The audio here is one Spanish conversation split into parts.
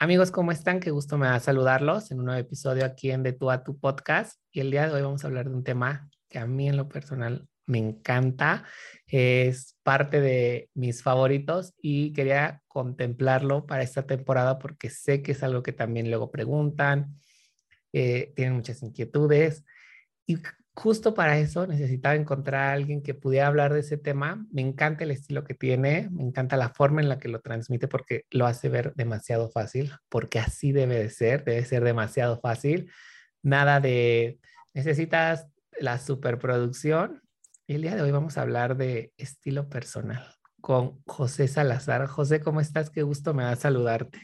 Amigos, ¿cómo están? Qué gusto me da saludarlos en un nuevo episodio aquí en De Tú a Tu Podcast. Y el día de hoy vamos a hablar de un tema que a mí en lo personal me encanta. Es parte de mis favoritos y quería contemplarlo para esta temporada porque sé que es algo que también luego preguntan, eh, tienen muchas inquietudes. Y justo para eso necesitaba encontrar a alguien que pudiera hablar de ese tema. Me encanta el estilo que tiene, me encanta la forma en la que lo transmite porque lo hace ver demasiado fácil, porque así debe de ser, debe ser demasiado fácil. Nada de necesitas la superproducción. Y el día de hoy vamos a hablar de estilo personal con José Salazar. José, ¿cómo estás? Qué gusto me da saludarte.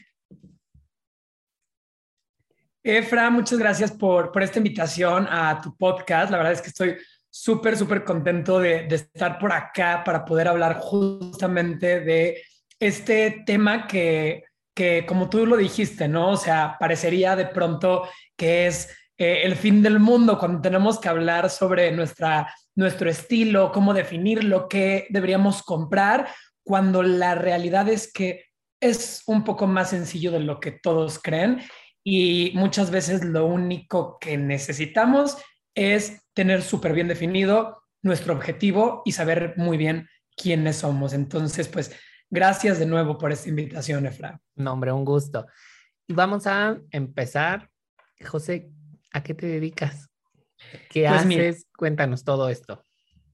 Efra, muchas gracias por, por esta invitación a tu podcast. La verdad es que estoy súper, súper contento de, estar por acá para poder hablar justamente de este tema que, que, como tú lo dijiste, ¿no? O sea, parecería de pronto que es eh, el fin del mundo cuando tenemos que hablar sobre nuestra, nuestro estilo, cómo definirlo, qué deberíamos comprar, cuando la realidad es que es un poco más sencillo de lo que todos creen y muchas veces lo único que necesitamos es tener súper bien definido nuestro objetivo y saber muy bien quiénes somos. Entonces, pues gracias de nuevo por esta invitación, Efra. No, hombre, un gusto. Y vamos a empezar. José, ¿a qué te dedicas? ¿Qué pues haces? Cuéntanos todo esto.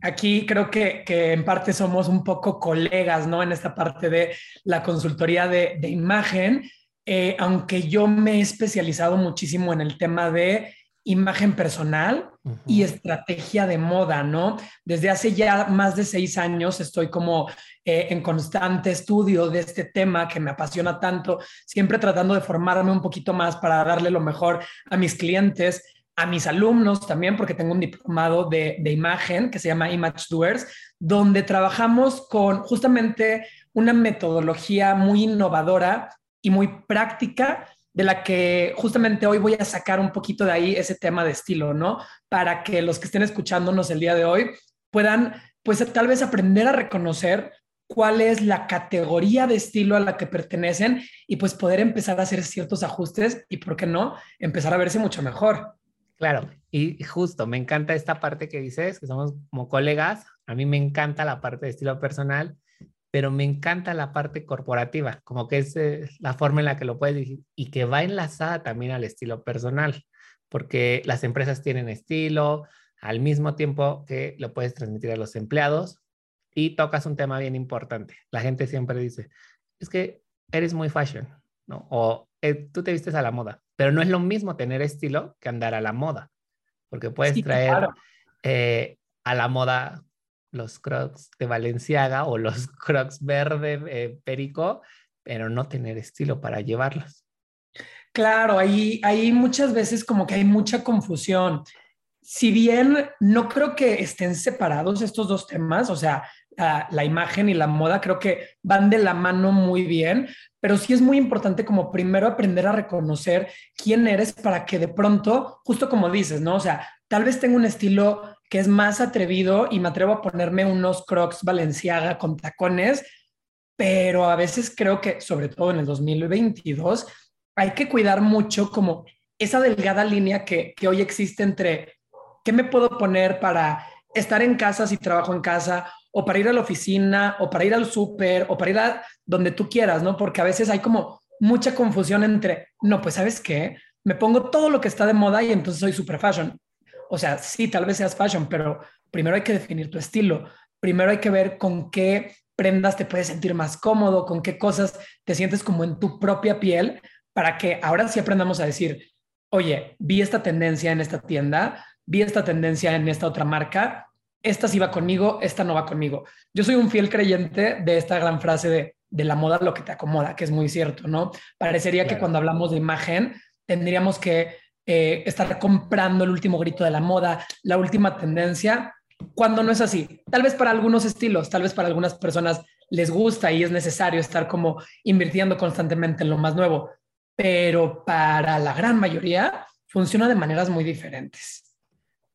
Aquí creo que, que, en parte somos un poco colegas, ¿no? En esta parte de la consultoría de, de imagen, eh, aunque yo me he especializado muchísimo en el tema de imagen personal y estrategia de moda, ¿no? Desde hace ya más de seis años estoy como eh, en constante estudio de este tema que me apasiona tanto, siempre tratando de formarme un poquito más para darle lo mejor a mis clientes, a mis alumnos también, porque tengo un diplomado de, de imagen que se llama Image Doers, donde trabajamos con justamente una metodología muy innovadora y muy práctica de la que justamente hoy voy a sacar un poquito de ahí ese tema de estilo, ¿no? Para que los que estén escuchándonos el día de hoy puedan, pues tal vez aprender a reconocer cuál es la categoría de estilo a la que pertenecen y pues poder empezar a hacer ciertos ajustes y, ¿por qué no?, empezar a verse mucho mejor. Claro, y justo, me encanta esta parte que dices, que somos como colegas, a mí me encanta la parte de estilo personal pero me encanta la parte corporativa, como que es eh, la forma en la que lo puedes decir y que va enlazada también al estilo personal, porque las empresas tienen estilo al mismo tiempo que lo puedes transmitir a los empleados y tocas un tema bien importante. La gente siempre dice, es que eres muy fashion, ¿no? O eh, tú te vistes a la moda, pero no es lo mismo tener estilo que andar a la moda, porque puedes traer eh, a la moda los crocs de Valenciaga o los crocs verde eh, perico, pero no tener estilo para llevarlos. Claro, ahí, ahí muchas veces como que hay mucha confusión. Si bien no creo que estén separados estos dos temas, o sea, la, la, imagen y la moda creo que van de la mano muy bien, pero sí es muy importante como primero aprender a reconocer quién eres para que de pronto, justo como dices, ¿no? O sea, tal vez tengo un estilo que es más atrevido y me atrevo a ponerme unos crocs Valenciaga con tacones, pero a veces creo que, sobre todo en el 2022, hay que cuidar mucho como esa delgada línea que, que hoy existe entre qué me puedo poner para estar en casa si trabajo en casa, o para ir a la oficina, o para ir al súper, o para ir a donde tú quieras, ¿no? Porque a veces hay como mucha confusión entre, no, pues sabes qué, me pongo todo lo que está de moda y entonces soy super fashion o sea, sí, tal vez seas fashion, pero primero hay que definir tu estilo. Primero hay que ver con qué prendas te puedes sentir más cómodo, con qué cosas te sientes como en tu propia piel, para que ahora sí aprendamos a decir, oye, vi esta tendencia en esta tienda, vi esta tendencia en esta otra marca, esta sí va conmigo, esta no va conmigo. Yo soy un fiel creyente de esta gran frase de de la moda lo que te acomoda, que es muy cierto, ¿no? Parecería que cuando hablamos de imagen tendríamos que eh, estar comprando el último grito de la moda, la última tendencia, cuando no es así. Tal vez para algunos estilos, tal vez para algunas personas les gusta y es necesario estar como invirtiendo constantemente en lo más nuevo, pero para la gran mayoría funciona de maneras muy diferentes.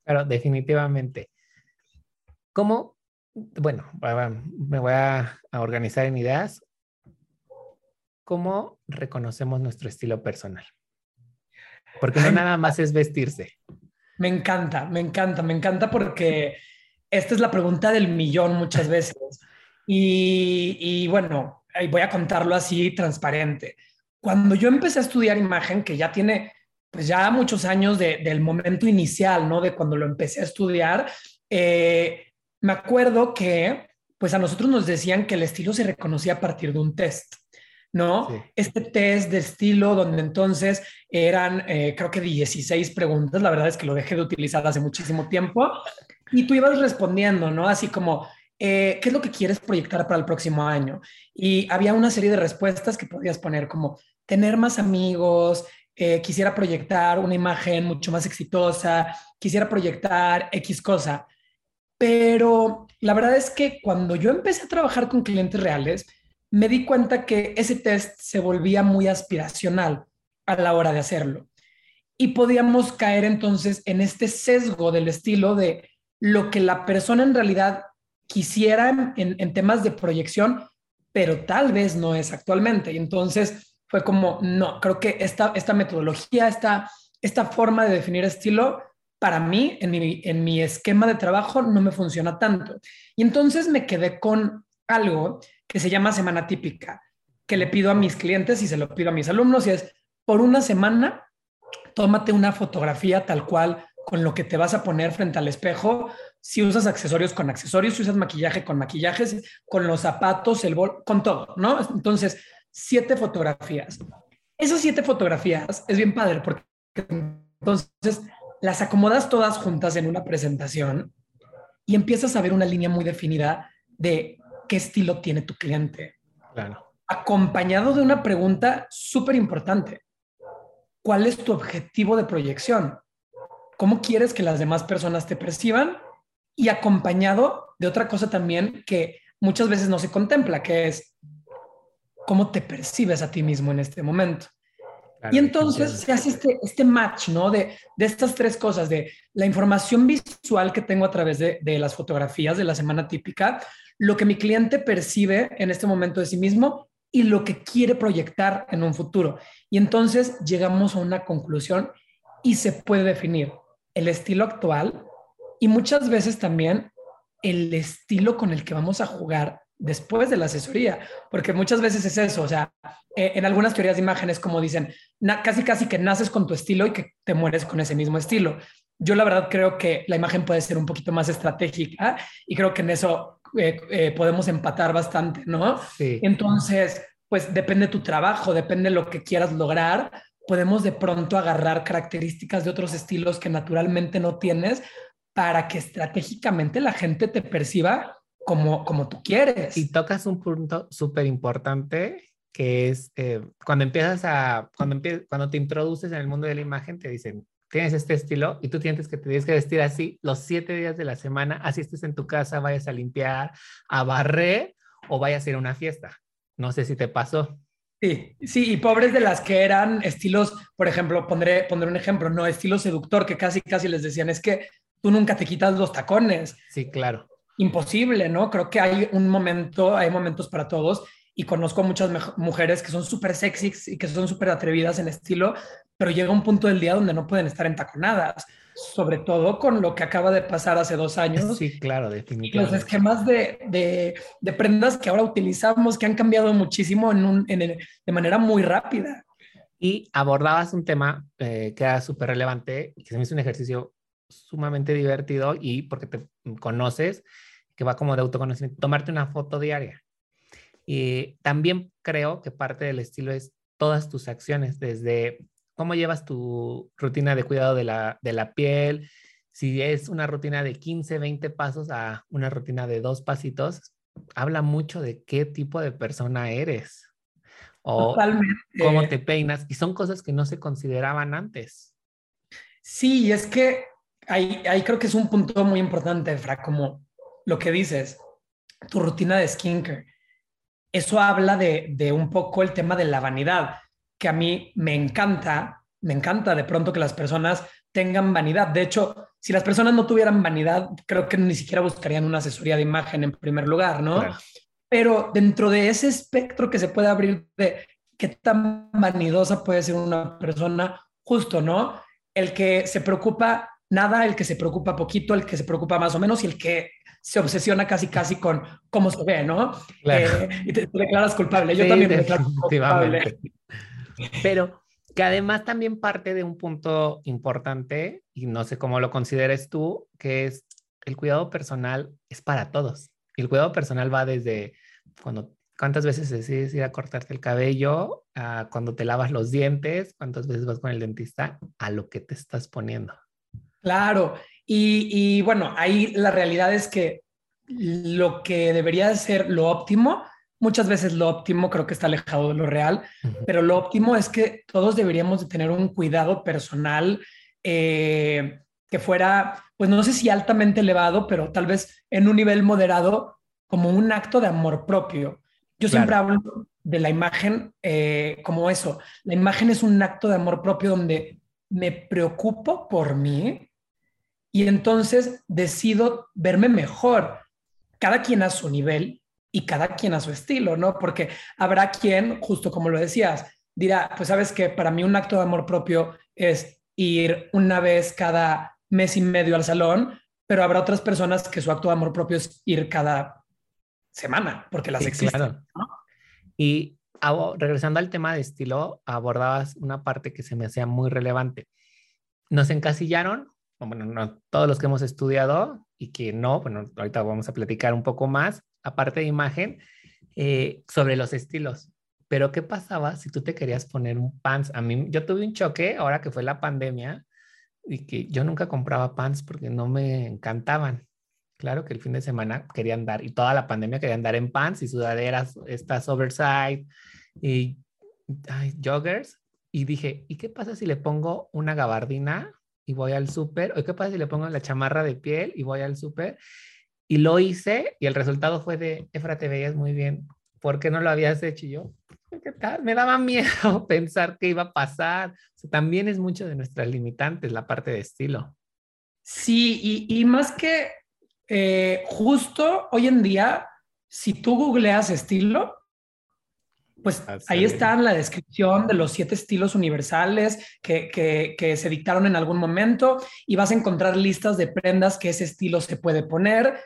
Pero definitivamente. ¿Cómo? Bueno, me voy a, organizar en ideas. ¿Cómo reconocemos nuestro estilo personal? Porque no nada más es vestirse. Me encanta, me encanta, me encanta porque esta es la pregunta del millón muchas veces. Y, y bueno, voy a contarlo así transparente. Cuando yo empecé a estudiar imagen, que ya tiene pues ya muchos años del momento inicial, ¿no? De cuando lo empecé a estudiar, eh, me acuerdo que pues a nosotros nos decían que el estilo se reconocía a partir de un test. ¿No? Este test de estilo donde entonces eran, eh, creo que 16 preguntas, la verdad es que lo dejé de utilizar hace muchísimo tiempo, y tú ibas respondiendo, ¿no? Así como, eh, ¿qué es lo que quieres proyectar para el próximo año? Y había una serie de respuestas que podías poner como tener más amigos, eh, quisiera proyectar una imagen mucho más exitosa, quisiera proyectar X cosa. Pero la verdad es que cuando yo empecé a trabajar con clientes reales, me di cuenta que ese test se volvía muy aspiracional a la hora de hacerlo. Y podíamos caer entonces en este sesgo del estilo de lo que la persona en realidad quisiera en, temas de proyección, pero tal vez no es actualmente. Y entonces fue como, no, creo que esta, esta metodología, esta, esta forma de definir estilo, para mí, en mi, en mi esquema de trabajo, no me funciona tanto. Y entonces me quedé con algo que se llama semana típica, que le pido a mis clientes y se lo pido a mis alumnos y es, por una semana, tómate una fotografía tal cual con lo que te vas a poner frente al espejo, si usas accesorios con accesorios, si usas maquillaje con maquillajes, con los zapatos, el bol, con todo, ¿no? Entonces, siete fotografías. Esas siete fotografías es bien padre porque entonces las acomodas todas juntas en una presentación y empiezas a ver una línea muy definida de qué estilo tiene tu cliente. Claro. Acompañado de una pregunta súper importante. ¿Cuál es tu objetivo de proyección? ¿Cómo quieres que las demás personas te perciban? Y acompañado de otra cosa también que muchas veces no se contempla, que es cómo te percibes a ti mismo en este momento. Y entonces se hace este, este match, ¿no? De, de, estas tres cosas, de la información visual que tengo a través de, de, las fotografías de la semana típica, lo que mi cliente percibe en este momento de sí mismo y lo que quiere proyectar en un futuro. Y entonces llegamos a una conclusión y se puede definir el estilo actual y muchas veces también el estilo con el que vamos a jugar después de la asesoría, porque muchas veces es eso, o sea, eh, en algunas teorías de imágenes como dicen, casi casi que naces con tu estilo y que te mueres con ese mismo estilo. Yo la verdad creo que la imagen puede ser un poquito más estratégica y creo que en eso eh, eh, podemos empatar bastante, ¿no? Sí. Entonces, pues depende de tu trabajo, depende de lo que quieras lograr, podemos de pronto agarrar características de otros estilos que naturalmente no tienes para que estratégicamente la gente te perciba como, como tú quieres. Y tocas un punto súper importante que es eh, cuando empiezas a, cuando, cuando te introduces en el mundo de la imagen, te dicen, tienes este estilo y tú tienes que te tienes que vestir así los siete días de la semana, así estés en tu casa, vayas a limpiar, a barrer o vayas a ir a una fiesta. No sé si te pasó. Sí, sí, y pobres de las que eran estilos, por ejemplo, pondré, pondré un ejemplo, no, estilo seductor, que casi, casi les decían, es que tú nunca te quitas los tacones. Sí, claro. Imposible, ¿no? Creo que hay un momento, hay momentos para todos y conozco muchas mujeres que son súper sexy y que son súper atrevidas en estilo, pero llega un punto del día donde no pueden estar entaconadas, sobre todo con lo que acaba de pasar hace dos años. Sí, claro, definitivamente. Los esquemas de, de, de prendas que ahora utilizamos, que han cambiado muchísimo en un, en de manera muy rápida. Y abordabas un tema eh, que era súper relevante, que se me hizo un ejercicio sumamente divertido y porque te conoces, que va como de autoconocimiento, tomarte una foto diaria. Y también creo que parte del estilo es todas tus acciones, desde cómo llevas tu rutina de cuidado de la, de la piel, si es una rutina de 15, 20 pasos a una rutina de dos pasitos, habla mucho de qué tipo de persona eres o cómo te peinas y son cosas que no se consideraban antes. Sí, es que ahí, ahí creo que es un punto muy importante, Fra, como lo que dices, tu rutina de skincare. Eso habla de, de un poco el tema de la vanidad, que a mí me encanta, me encanta de pronto que las personas tengan vanidad. De hecho, si las personas no tuvieran vanidad, creo que ni siquiera buscarían una asesoría de imagen en primer lugar, ¿no? Pero dentro de ese espectro que se puede abrir de qué tan vanidosa puede ser una persona, justo, ¿no? El que se preocupa nada, el que se preocupa poquito, el que se preocupa más o menos y el que se obsesiona casi casi con cómo se ve, ¿no? Eh, y te, declaras culpable. Yo también me declaro culpable. Pero que además también parte de un punto importante, y no sé cómo lo consideres tú, que es el cuidado personal es para todos. El cuidado personal va desde cuando, cuántas veces decides ir a cortarte el cabello, a cuando te lavas los dientes, cuántas veces vas con el dentista, a lo que te estás poniendo. Claro, y, y bueno, ahí la realidad es que lo que debería ser lo óptimo muchas veces lo óptimo creo que está alejado de lo real, pero lo óptimo es que todos deberíamos de tener un cuidado personal eh, que fuera, pues no sé si altamente elevado, pero tal vez en un nivel moderado, como un acto de amor propio. Yo siempre hablo de la imagen eh, como eso. La imagen es un acto de amor propio donde me preocupo por mí y entonces decido verme mejor. Cada quien a su nivel, y cada quien a su estilo, ¿no? Porque habrá quien, justo como lo decías, dirá, pues sabes que para mí un acto de amor propio es ir una vez cada mes y medio al salón, pero habrá otras personas que su acto de amor propio es ir cada semana, porque las existen. Y regresando al tema de estilo, abordabas una parte que se me hacía muy relevante. Nos encasillaron, bueno, no, todos los que hemos estudiado y que no, bueno, ahorita vamos a platicar un poco más, aparte de imagen, eh, sobre los estilos. Pero ¿qué pasaba si tú te querías poner un pants? A mí, yo tuve un choque ahora que fue la pandemia y que yo nunca compraba pants porque no me encantaban. Claro que el fin de semana quería andar y toda la pandemia quería andar en pants y sudaderas, estas oversize y joggers. Y dije, ¿y qué pasa si le pongo una gabardina y voy al súper? ¿O qué pasa si le pongo la chamarra de piel y voy al súper? Y lo hice y el resultado fue de, Efra, te veías muy bien. ¿Por qué no lo habías hecho? Y yo, ¿qué tal? Me daba miedo pensar qué iba a pasar. también es mucho de nuestras limitantes la parte de estilo. Sí, y, más que eh, justo hoy en día, si tú googleas estilo, pues ah, ahí está la descripción de los siete estilos universales que, que, que, se dictaron en algún momento y vas a encontrar listas de prendas que ese estilo se puede poner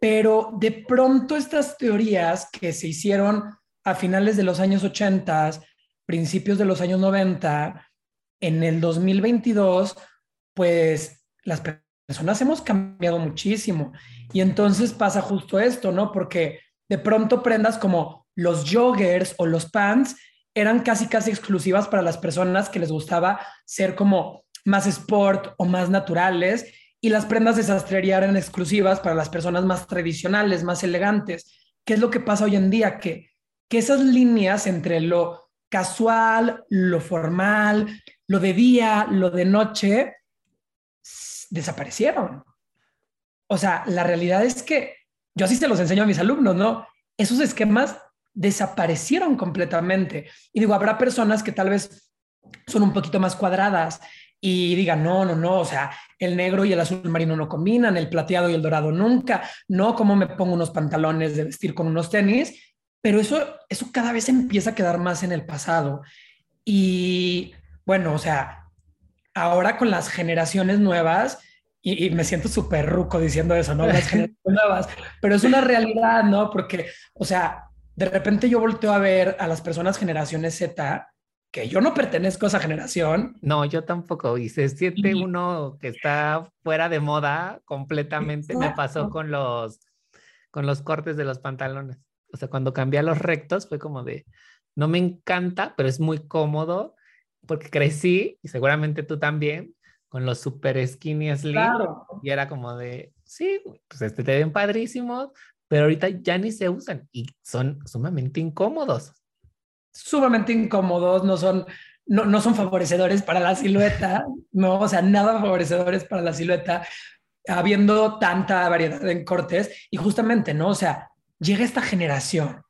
pero de pronto estas teorías que se hicieron a finales de los años 80, principios de los años 90, en el 2022, pues las personas hemos cambiado muchísimo. Y entonces pasa justo esto, ¿no? Porque de pronto prendas como los joggers o los pants eran casi, casi exclusivas para las personas que les gustaba ser como más sport o más naturales y las prendas de sastrería eran exclusivas para las personas más tradicionales, más elegantes. ¿Qué es lo que pasa hoy en día? Que, que esas líneas entre lo casual, lo formal, lo de día, lo de noche, desaparecieron. O sea, la realidad es que yo así se los enseño a mis alumnos, ¿no? Esos esquemas desaparecieron completamente. Y digo, habrá personas que tal vez son un poquito más cuadradas y digan, no, no, no, o sea, el negro y el azul marino no combinan, el plateado y el dorado nunca, no, como me pongo unos pantalones de vestir con unos tenis, pero eso, eso cada vez empieza a quedar más en el pasado. Y bueno, o sea, ahora con las generaciones nuevas, y, me siento súper ruco diciendo eso, ¿no? Las generaciones nuevas, pero es una realidad, ¿no? Porque, o sea, de repente yo volteo a ver a las personas generaciones Z que yo no pertenezco a esa generación. No, yo tampoco. Y se siente uno que está fuera de moda completamente. Me pasó con los, con los cortes de los pantalones. O sea, cuando cambié a los rectos fue como de, no me encanta, pero es muy cómodo porque crecí y seguramente tú también con los super skinny slim y era como de, sí, pues este te ven padrísimos, pero ahorita ya ni se usan y son sumamente incómodos. Sumamente incómodos, no son, no, no son favorecedores para la silueta, no, o sea, nada favorecedores para la silueta, habiendo tanta variedad en cortes y justamente, ¿no? O sea, llega esta generación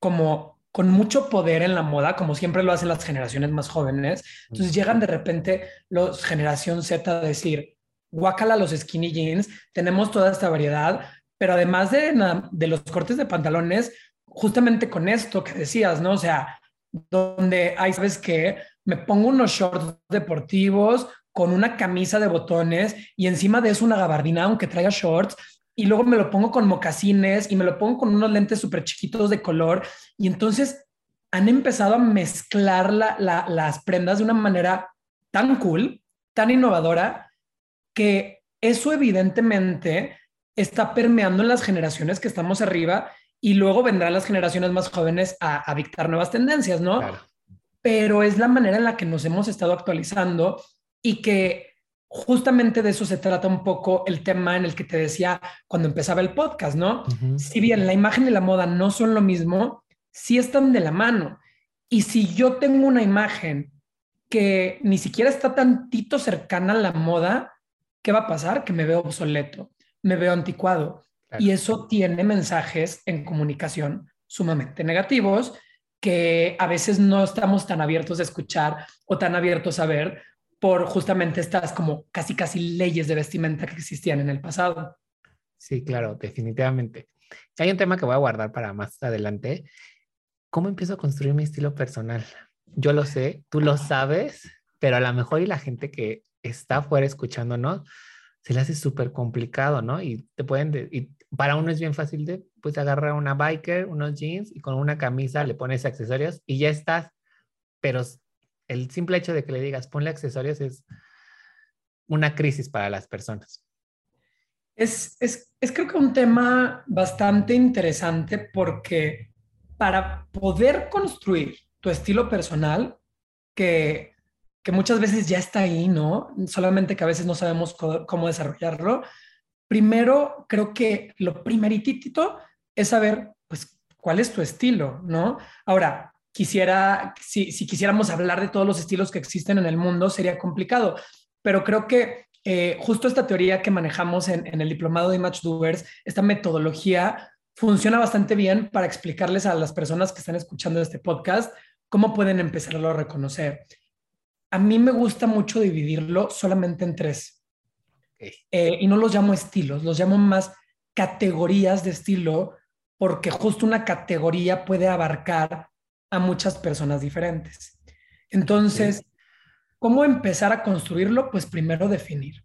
como con mucho poder en la moda, como siempre lo hacen las generaciones más jóvenes. Entonces llegan de repente los generación Z a decir, guácala los skinny jeans, tenemos toda esta variedad, pero además de, de los cortes de pantalones, justamente con esto que decías, ¿no? O sea, donde hay, sabes que me pongo unos shorts deportivos con una camisa de botones y encima de eso una gabardina, aunque traiga shorts, y luego me lo pongo con mocasines y me lo pongo con unos lentes súper chiquitos de color. Y entonces han empezado a mezclar las prendas de una manera tan cool, tan innovadora, que eso evidentemente está permeando en las generaciones que estamos arriba y luego vendrán las generaciones más jóvenes a, dictar nuevas tendencias, ¿no? Pero es la manera en la que nos hemos estado actualizando y que justamente de eso se trata un poco el tema en el que te decía cuando empezaba el podcast, ¿no? Si bien la imagen y la moda no son lo mismo, sí están de la mano. Y si yo tengo una imagen que ni siquiera está tantito cercana a la moda, ¿qué va a pasar? Que me veo obsoleto, me veo anticuado. Y eso tiene mensajes en comunicación sumamente negativos que a veces no estamos tan abiertos a escuchar o tan abiertos a ver por justamente estas como casi casi leyes de vestimenta que existían en el pasado. Sí, claro, definitivamente. Hay un tema que voy a guardar para más adelante. ¿Cómo empiezo a construir mi estilo personal? Yo lo sé, tú lo sabes, pero a lo mejor y la gente que está afuera escuchándonos se le hace súper complicado, ¿no? Y te pueden, y para uno es bien fácil de, pues agarrar una biker, unos jeans y con una camisa le pones accesorios y ya estás, pero el simple hecho de que le digas ponle accesorios es una crisis para las personas. Es, es, es creo que un tema bastante interesante porque para poder construir tu estilo personal, que, que muchas veces ya está ahí, ¿no? Solamente que a veces no sabemos cómo desarrollarlo. Primero, creo que lo primeritito es saber, pues, cuál es tu estilo, ¿no? Ahora, quisiera, si, quisiéramos hablar de todos los estilos que existen en el mundo, sería complicado, pero creo que eh, justo esta teoría que manejamos en, el diplomado de Image Doers, esta metodología funciona bastante bien para explicarles a las personas que están escuchando este podcast cómo pueden empezarlo a reconocer. A mí me gusta mucho dividirlo solamente en tres. Eh, y no los llamo estilos, los llamo más categorías de estilo, porque justo una categoría puede abarcar a muchas personas diferentes. Entonces, ¿cómo empezar a construirlo? Pues primero definir.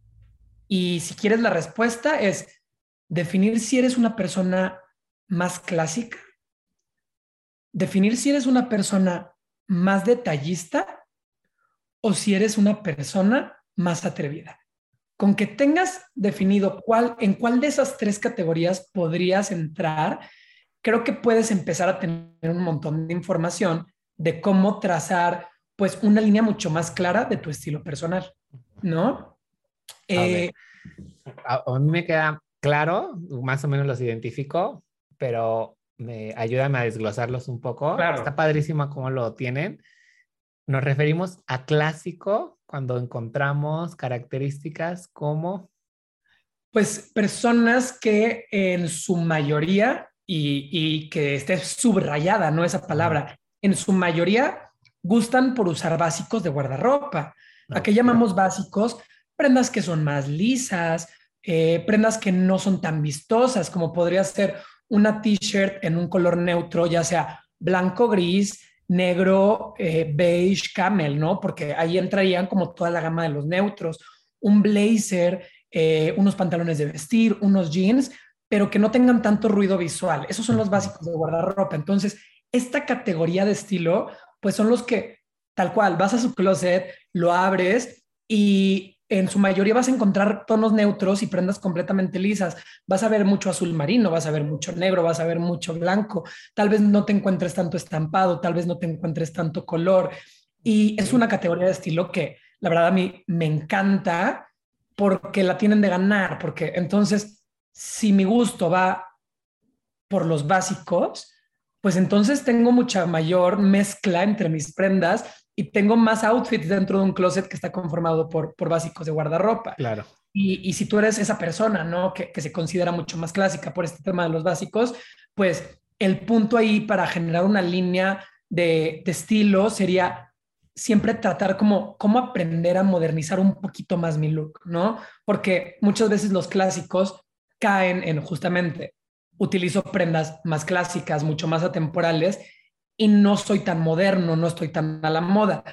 Y si quieres la respuesta es definir si eres una persona más clásica, definir si eres una persona más detallista o si eres una persona más atrevida. Con que tengas definido cuál, en cuál de esas tres categorías podrías entrar, creo que puedes empezar a tener un montón de información de cómo trazar pues una línea mucho más clara de tu estilo personal, ¿no? a, eh, mí me queda claro, más o menos los identifico, pero me ayúdame a desglosarlos un poco. Está padrísimo cómo lo tienen. Nos referimos a clásico cuando encontramos características como... Pues personas que en su mayoría y, que esté subrayada, ¿no? Esa palabra. En su mayoría gustan por usar básicos de guardarropa. ¿A qué llamamos básicos? Prendas que son más lisas, eh, prendas que no son tan vistosas, como podría ser una t-shirt en un color neutro, ya sea blanco, gris, negro, eh, beige, camel, ¿no? Porque ahí entrarían como toda la gama de los neutros. Un blazer, eh, unos pantalones de vestir, unos jeans, pero que no tengan tanto ruido visual. Esos son los básicos de guardarropa. Entonces, esta categoría de estilo, pues son los que tal cual, vas a su closet, lo abres y en su mayoría vas a encontrar tonos neutros y prendas completamente lisas. Vas a ver mucho azul marino, vas a ver mucho negro, vas a ver mucho blanco. Tal vez no te encuentres tanto estampado, tal vez no te encuentres tanto color. Y es una categoría de estilo que la verdad a mí me encanta porque la tienen de ganar, porque entonces si mi gusto va por los básicos, pues entonces tengo mucha mayor mezcla entre mis prendas y tengo más outfits dentro de un closet que está conformado por, por básicos de guardarropa. Claro. Y, si tú eres esa persona, ¿no? Que, se considera mucho más clásica por este tema de los básicos, pues el punto ahí para generar una línea de, de estilo sería siempre tratar como cómo aprender a modernizar un poquito más mi look, ¿no? Porque muchas veces los clásicos caen en justamente utilizo prendas más clásicas, mucho más atemporales y no soy tan moderno, no estoy tan a la moda.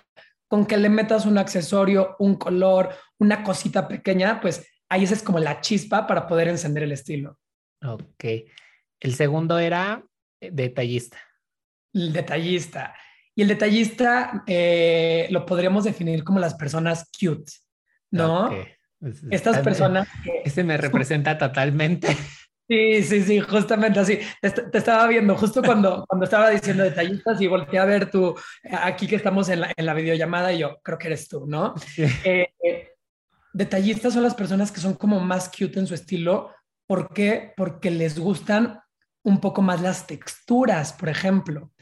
Con que le metas un accesorio, un color, una cosita pequeña, pues ahí esa es como la chispa para poder encender el estilo. Ok. El segundo era eh, detallista. El detallista. Y el detallista eh, lo podríamos definir como las personas cute, ¿no? Estas personas... Que... Ese me representa totalmente. Sí, sí, sí, justamente así. Te, estaba viendo justo cuando, cuando estaba diciendo detallistas y volteé a ver tú, aquí que estamos en la, en la videollamada y yo creo que eres tú, ¿no? Eh, eh, detallistas son las personas que son como más cute en su estilo. ¿Por qué? Porque les gustan un poco más las texturas, por ejemplo,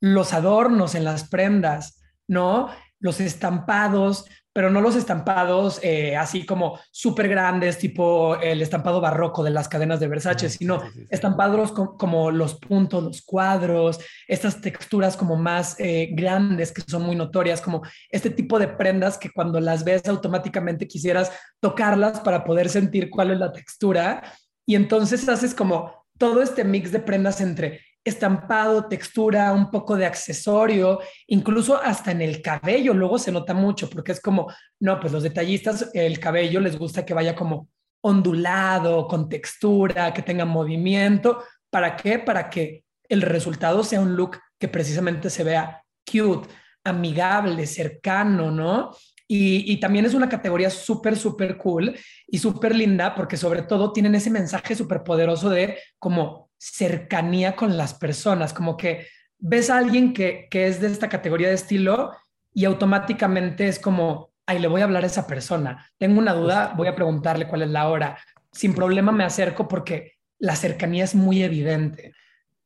los adornos en las prendas, ¿no? Los estampados, pero no los estampados eh, así como súper grandes, tipo el estampado barroco de las cadenas de Versace, sino estampados como los puntos, los cuadros, estas texturas como más eh, grandes que son muy notorias, como este tipo de prendas que cuando las ves automáticamente quisieras tocarlas para poder sentir cuál es la textura. Y entonces haces como todo este mix de prendas entre estampado, textura, un poco de accesorio, incluso hasta en el cabello, luego se nota mucho porque es como, no, pues los detallistas, el cabello les gusta que vaya como ondulado, con textura, que tenga movimiento. ¿Para qué? Para que el resultado sea un look que precisamente se vea cute, amigable, cercano, ¿no? Y, y, también es una categoría súper, súper cool y súper linda porque sobre todo tienen ese mensaje súper poderoso de como cercanía con las personas, como que ves a alguien que, es de esta categoría de estilo y automáticamente es como, ay, le voy a hablar a esa persona. Tengo una duda, voy a preguntarle cuál es la hora. Sin problema me acerco porque la cercanía es muy evidente.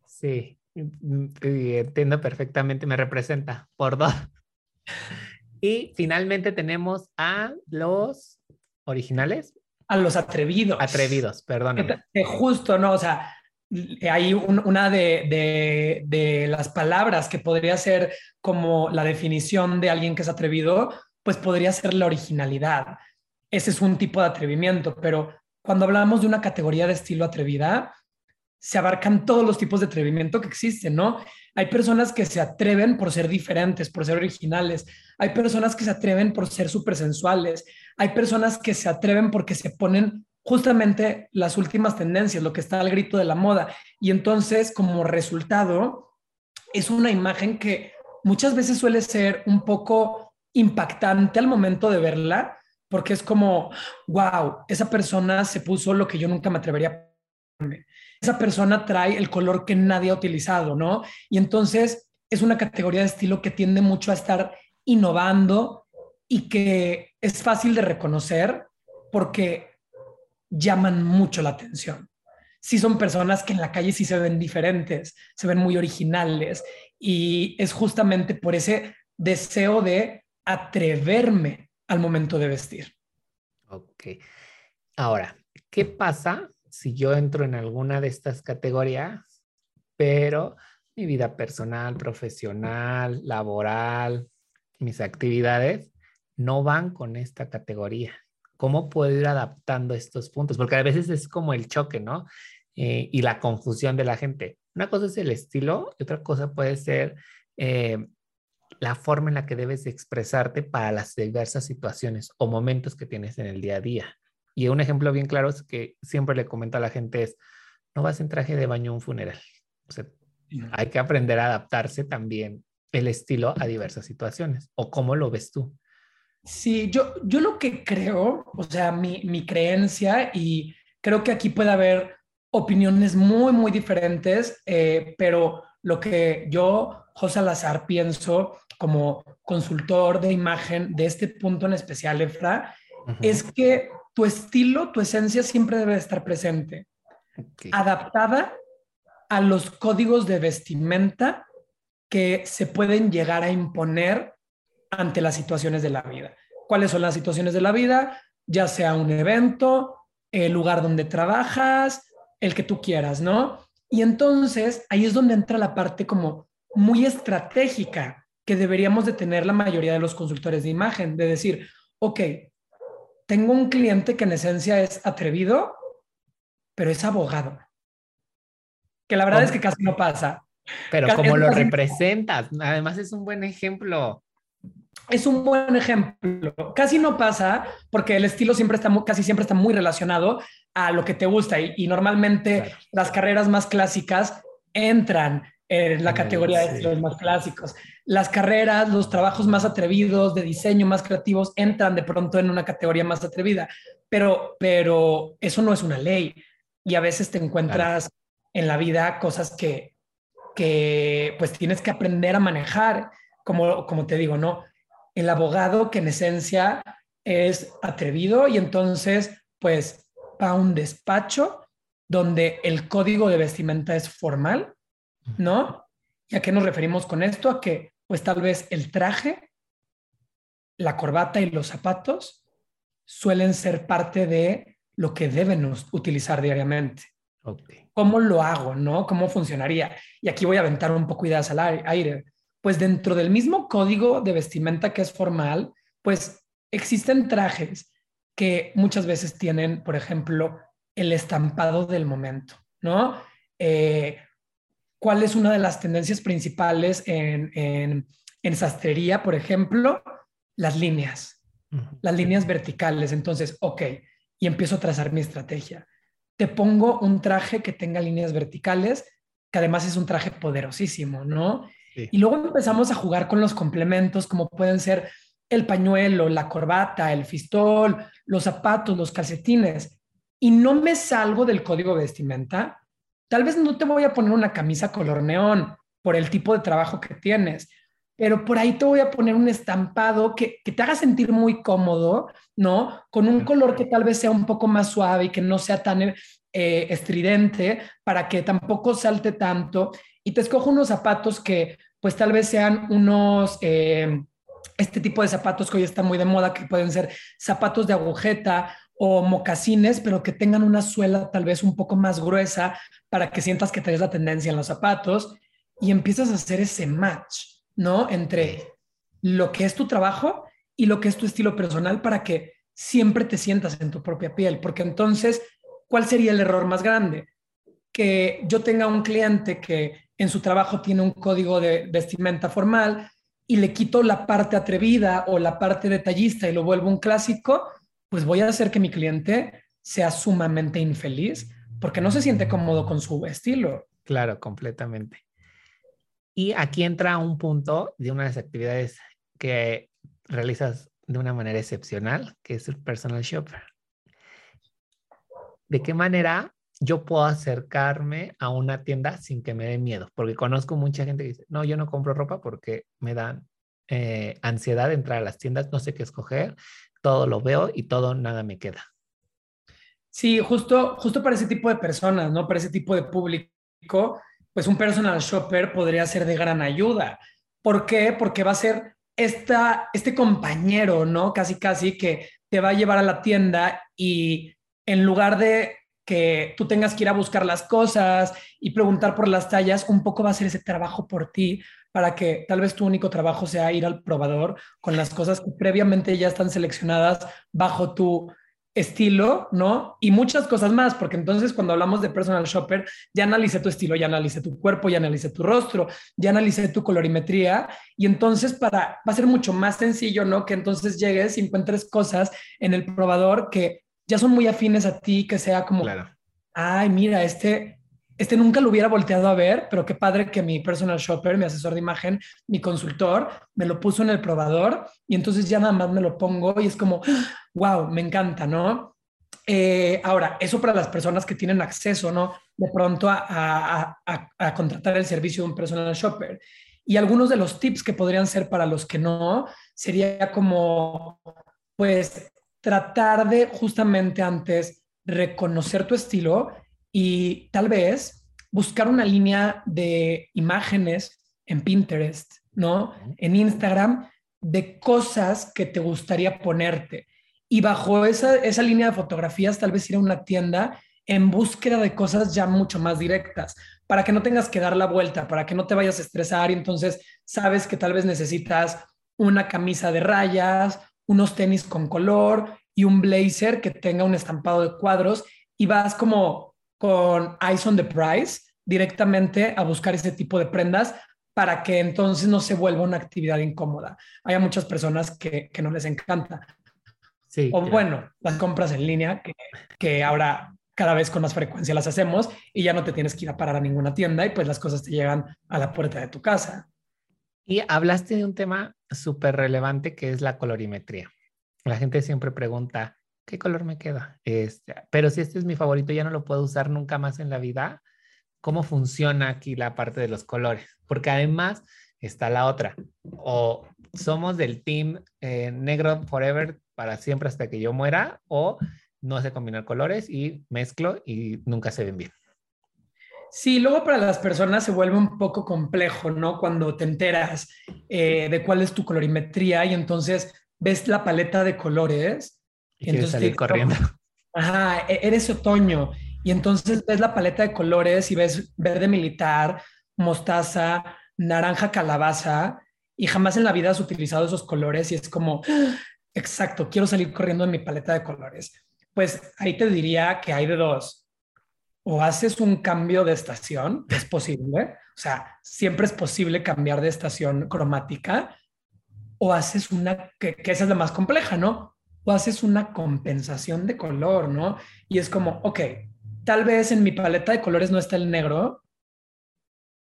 Sí, entiendo perfectamente, me representa por dos. Y finalmente tenemos a los originales. A los atrevidos. Atrevidos, perdón. Justo, ¿no? O sea, hay una de, las palabras que podría ser como la definición de alguien que es atrevido, pues podría ser la originalidad. Ese es un tipo de atrevimiento, pero cuando hablamos de una categoría de estilo atrevida, se abarcan todos los tipos de atrevimiento que existen, ¿no? Hay personas que se atreven por ser diferentes, por ser originales. Hay personas que se atreven por ser súper sensuales. Hay personas que se atreven porque se ponen justamente las últimas tendencias, lo que está al grito de la moda. Y entonces, como resultado, es una imagen que muchas veces suele ser un poco impactante al momento de verla, porque es como, wow, esa persona se puso lo que yo nunca me atrevería a ponerme. Esa persona trae el color que nadie ha utilizado, ¿no? Y entonces es una categoría de estilo que tiende mucho a estar innovando y que es fácil de reconocer porque llaman mucho la atención. Sí son personas que en la calle sí se ven diferentes, se ven muy originales y es justamente por ese deseo de atreverme al momento de vestir. Ok. Ahora, ¿qué pasa si yo entro en alguna de estas categorías, pero mi vida personal, profesional, laboral, mis actividades no van con esta categoría? ¿Cómo puedo ir adaptando estos puntos? Porque a veces es como el choque, ¿no? Eh, y la confusión de la gente. Una cosa es el estilo y otra cosa puede ser eh, la forma en la que debes expresarte para las diversas situaciones o momentos que tienes en el día a día. Y un ejemplo bien claro es que siempre le comento a la gente es, no vas en traje de baño a un funeral. O sea, hay que aprender a adaptarse también el estilo a diversas situaciones. ¿O cómo lo ves tú? Sí, yo, yo lo que creo, o sea, mi, mi creencia, y creo que aquí puede haber opiniones muy, muy diferentes, eh, pero lo que yo, José Lazar, pienso como consultor de imagen de este punto en especial, Efra, es que tu estilo, tu esencia siempre debe estar presente, adaptada a los códigos de vestimenta que se pueden llegar a imponer ante las situaciones de la vida. ¿Cuáles son las situaciones de la vida? Ya sea un evento, el lugar donde trabajas, el que tú quieras, ¿no? Y entonces ahí es donde entra la parte como muy estratégica que deberíamos de tener la mayoría de los consultores de imagen, de decir, ok, tengo un cliente que en esencia es atrevido, pero es abogado. Que la verdad es que casi no pasa. Pero como lo representas, además es un buen ejemplo. Es un buen ejemplo. Casi no pasa porque el estilo siempre está, casi siempre está muy relacionado a lo que te gusta y, normalmente las carreras más clásicas entran en la categoría de estilos más clásicos. Las carreras, los trabajos más atrevidos de diseño, más creativos, entran de pronto en una categoría más atrevida, pero, pero eso no es una ley y a veces te encuentras en la vida cosas que, que pues tienes que aprender a manejar, como, como te digo, ¿no? El abogado que en esencia es atrevido y entonces pues va a un despacho donde el código de vestimenta es formal, ¿no? ¿Y a qué nos referimos con esto? A que pues tal vez el traje, la corbata y los zapatos suelen ser parte de lo que deben utilizar diariamente. ¿Cómo lo hago? ¿No? ¿Cómo funcionaría? Y aquí voy a aventar un poco ideas al aire. Pues dentro del mismo código de vestimenta que es formal, pues existen trajes que muchas veces tienen, por ejemplo, el estampado del momento, ¿no? Eh, ¿Cuál es una de las tendencias principales en, en, en sastrería, por ejemplo? Las líneas, las líneas verticales. Entonces, ok, y empiezo a trazar mi estrategia. Te pongo un traje que tenga líneas verticales, que además es un traje poderosísimo, ¿no? Y luego empezamos a jugar con los complementos, como pueden ser el pañuelo, la corbata, el fistol, los zapatos, los calcetines. Y no me salgo del código de vestimenta. Tal vez no te voy a poner una camisa color neón por el tipo de trabajo que tienes, pero por ahí te voy a poner un estampado que, te haga sentir muy cómodo, ¿no? Con un color que tal vez sea un poco más suave y que no sea tan eh, estridente para que tampoco salte tanto. Y te escojo unos zapatos que pues tal vez sean unos, eh, este tipo de zapatos que hoy están muy de moda, que pueden ser zapatos de agujeta o mocasines, pero que tengan una suela tal vez un poco más gruesa para que sientas que traes la tendencia en los zapatos y empiezas a hacer ese match. ¿no? Entre lo que es tu trabajo y lo que es tu estilo personal para que siempre te sientas en tu propia piel, porque entonces, ¿cuál sería el error más grande? Que yo tenga un cliente que en su trabajo tiene un código de vestimenta formal y le quito la parte atrevida o la parte detallista y lo vuelvo un clásico, pues voy a hacer que mi cliente sea sumamente infeliz porque no se siente cómodo con su estilo. Claro, completamente. Y aquí entra un punto de una de las actividades que realizas de una manera excepcional, que es el personal shopper. ¿De qué manera yo puedo acercarme a una tienda sin que me dé miedo? Porque conozco mucha gente que dice, no, yo no compro ropa porque me dan eh, ansiedad de entrar a las tiendas, no sé qué escoger, todo lo veo y todo nada me queda. Sí, justo, justo para ese tipo de personas, ¿no? Para ese tipo de público, pues un personal shopper podría ser de gran ayuda. ¿Por qué? Porque va a ser esta, este compañero, ¿no? Casi, casi que te va a llevar a la tienda y en lugar de que tú tengas que ir a buscar las cosas y preguntar por las tallas, un poco va a ser ese trabajo por ti para que tal vez tu único trabajo sea ir al probador con las cosas que previamente ya están seleccionadas bajo tu estilo, ¿no? Y muchas cosas más, porque entonces cuando hablamos de personal shopper, ya analicé tu estilo, ya analicé tu cuerpo, ya analicé tu rostro, ya analicé tu colorimetría, y entonces para, va a ser mucho más sencillo, ¿no? Que entonces llegues y encuentres cosas en el probador que ya son muy afines a ti, que sea como, ay, mira, este, este nunca lo hubiera volteado a ver, pero qué padre que mi personal shopper, mi asesor de imagen, mi consultor, me lo puso en el probador y entonces ya nada más me lo pongo y es como, wow, me encanta, ¿no? Eh, ahora, eso para las personas que tienen acceso, ¿no? De pronto a, a, contratar el servicio de un personal shopper. Y algunos de los tips que podrían ser para los que no, sería como, pues, tratar de justamente antes reconocer tu estilo y tal vez buscar una línea de imágenes en Pinterest, ¿no? En Instagram, de cosas que te gustaría ponerte. Y bajo esa, esa línea de fotografías, tal vez ir a una tienda en búsqueda de cosas ya mucho más directas, para que no tengas que dar la vuelta, para que no te vayas a estresar y entonces sabes que tal vez necesitas una camisa de rayas, unos tenis con color y un blazer que tenga un estampado de cuadros y vas como con eyes on the price directamente a buscar ese tipo de prendas para que entonces no se vuelva una actividad incómoda. Hay muchas personas que, no les encanta. Sí, o bueno, las compras en línea, que, que ahora cada vez con más frecuencia las hacemos y ya no te tienes que ir a parar a ninguna tienda y pues las cosas te llegan a la puerta de tu casa. Y hablaste de un tema súper relevante que es la colorimetría. La gente siempre pregunta, ¿qué color me queda? Este, pero si este es mi favorito, ya no lo puedo usar nunca más en la vida. ¿Cómo funciona aquí la parte de los colores? Porque además está la otra. O somos del team eh, negro forever para siempre hasta que yo muera, o no sé combinar colores y mezclo y nunca se ven bien. Sí, luego para las personas se vuelve un poco complejo, ¿no? Cuando te enteras eh, de cuál es tu colorimetría y entonces ves la paleta de colores. Y, entonces salir corriendo. Ajá, e-, eres otoño y entonces ves la paleta de colores y ves verde militar, mostaza, naranja calabaza y jamás en la vida has utilizado esos colores y es como, ¡Ah! exacto, quiero salir corriendo en mi paleta de colores pues ahí te diría que hay de dos. O haces un cambio de estación, es posible, o sea, siempre es posible cambiar de estación cromática, o haces una, que, esa es la más compleja, ¿no? O haces una compensación de color, ¿no? Y es como, ok, tal vez en mi paleta de colores no está el negro,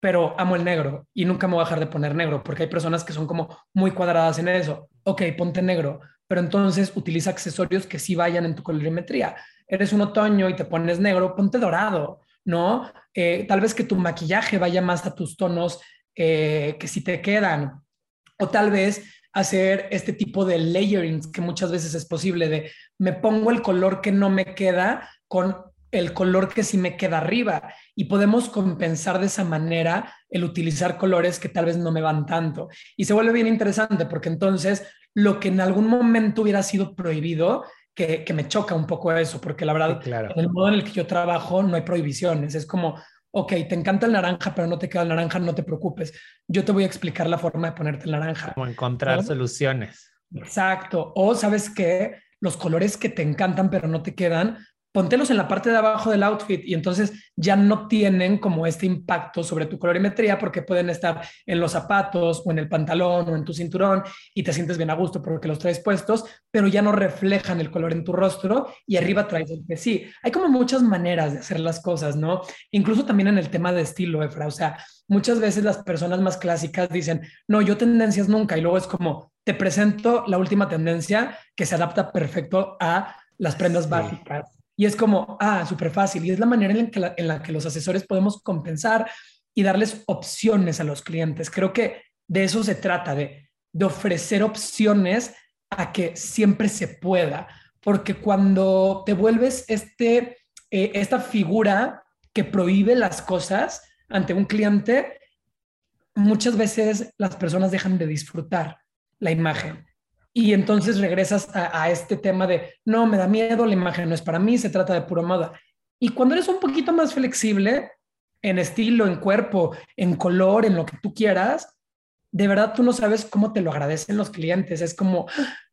pero amo el negro y nunca me voy a dejar de poner negro porque hay personas que son como muy cuadradas en eso. Ok, ponte negro, pero entonces utiliza accesorios que sí vayan en tu colorimetría. Eres un otoño y te pones negro, ponte dorado, ¿no? Eh, tal vez que tu maquillaje vaya más a tus tonos eh, que sí te quedan. O tal vez hacer este tipo de layering que muchas veces es posible de me pongo el color que no me queda con el color que sí me queda arriba y podemos compensar de esa manera el utilizar colores que tal vez no me van tanto. Y se vuelve bien interesante porque entonces lo que en algún momento hubiera sido prohibido, que, me choca un poco eso, porque la verdad, en el modo en el que yo trabajo no hay prohibiciones. Es como, ok, te encanta el naranja, pero no te queda el naranja, no te preocupes. Yo te voy a explicar la forma de ponerte el naranja. Como encontrar soluciones. Exacto. O sabes que los colores que te encantan, pero no te quedan, póntelos en la parte de abajo del outfit y entonces ya no tienen como este impacto sobre tu colorimetría porque pueden estar en los zapatos o en el pantalón o en tu cinturón y te sientes bien a gusto porque los traes puestos, pero ya no reflejan el color en tu rostro y arriba traes el que sí. Hay como muchas maneras de hacer las cosas, ¿no? Incluso también en el tema de estilo, Efra, o sea, muchas veces las personas más clásicas dicen, no, yo tendencias nunca y luego es como, te presento la última tendencia que se adapta perfecto a las prendas básicas y es como, ah, súper fácil. Y es la manera en, la que los asesores podemos compensar y darles opciones a los clientes. Creo que de eso se trata, de, ofrecer opciones a que siempre se pueda. Porque cuando te vuelves este, eh, esta figura que prohíbe las cosas ante un cliente, muchas veces las personas dejan de disfrutar la imagen. Y entonces regresas a, este tema de, no, me da miedo, la imagen no es para mí, se trata de pura moda. Y cuando eres un poquito más flexible en estilo, en cuerpo, en color, en lo que tú quieras, de verdad tú no sabes cómo te lo agradecen los clientes. Es como,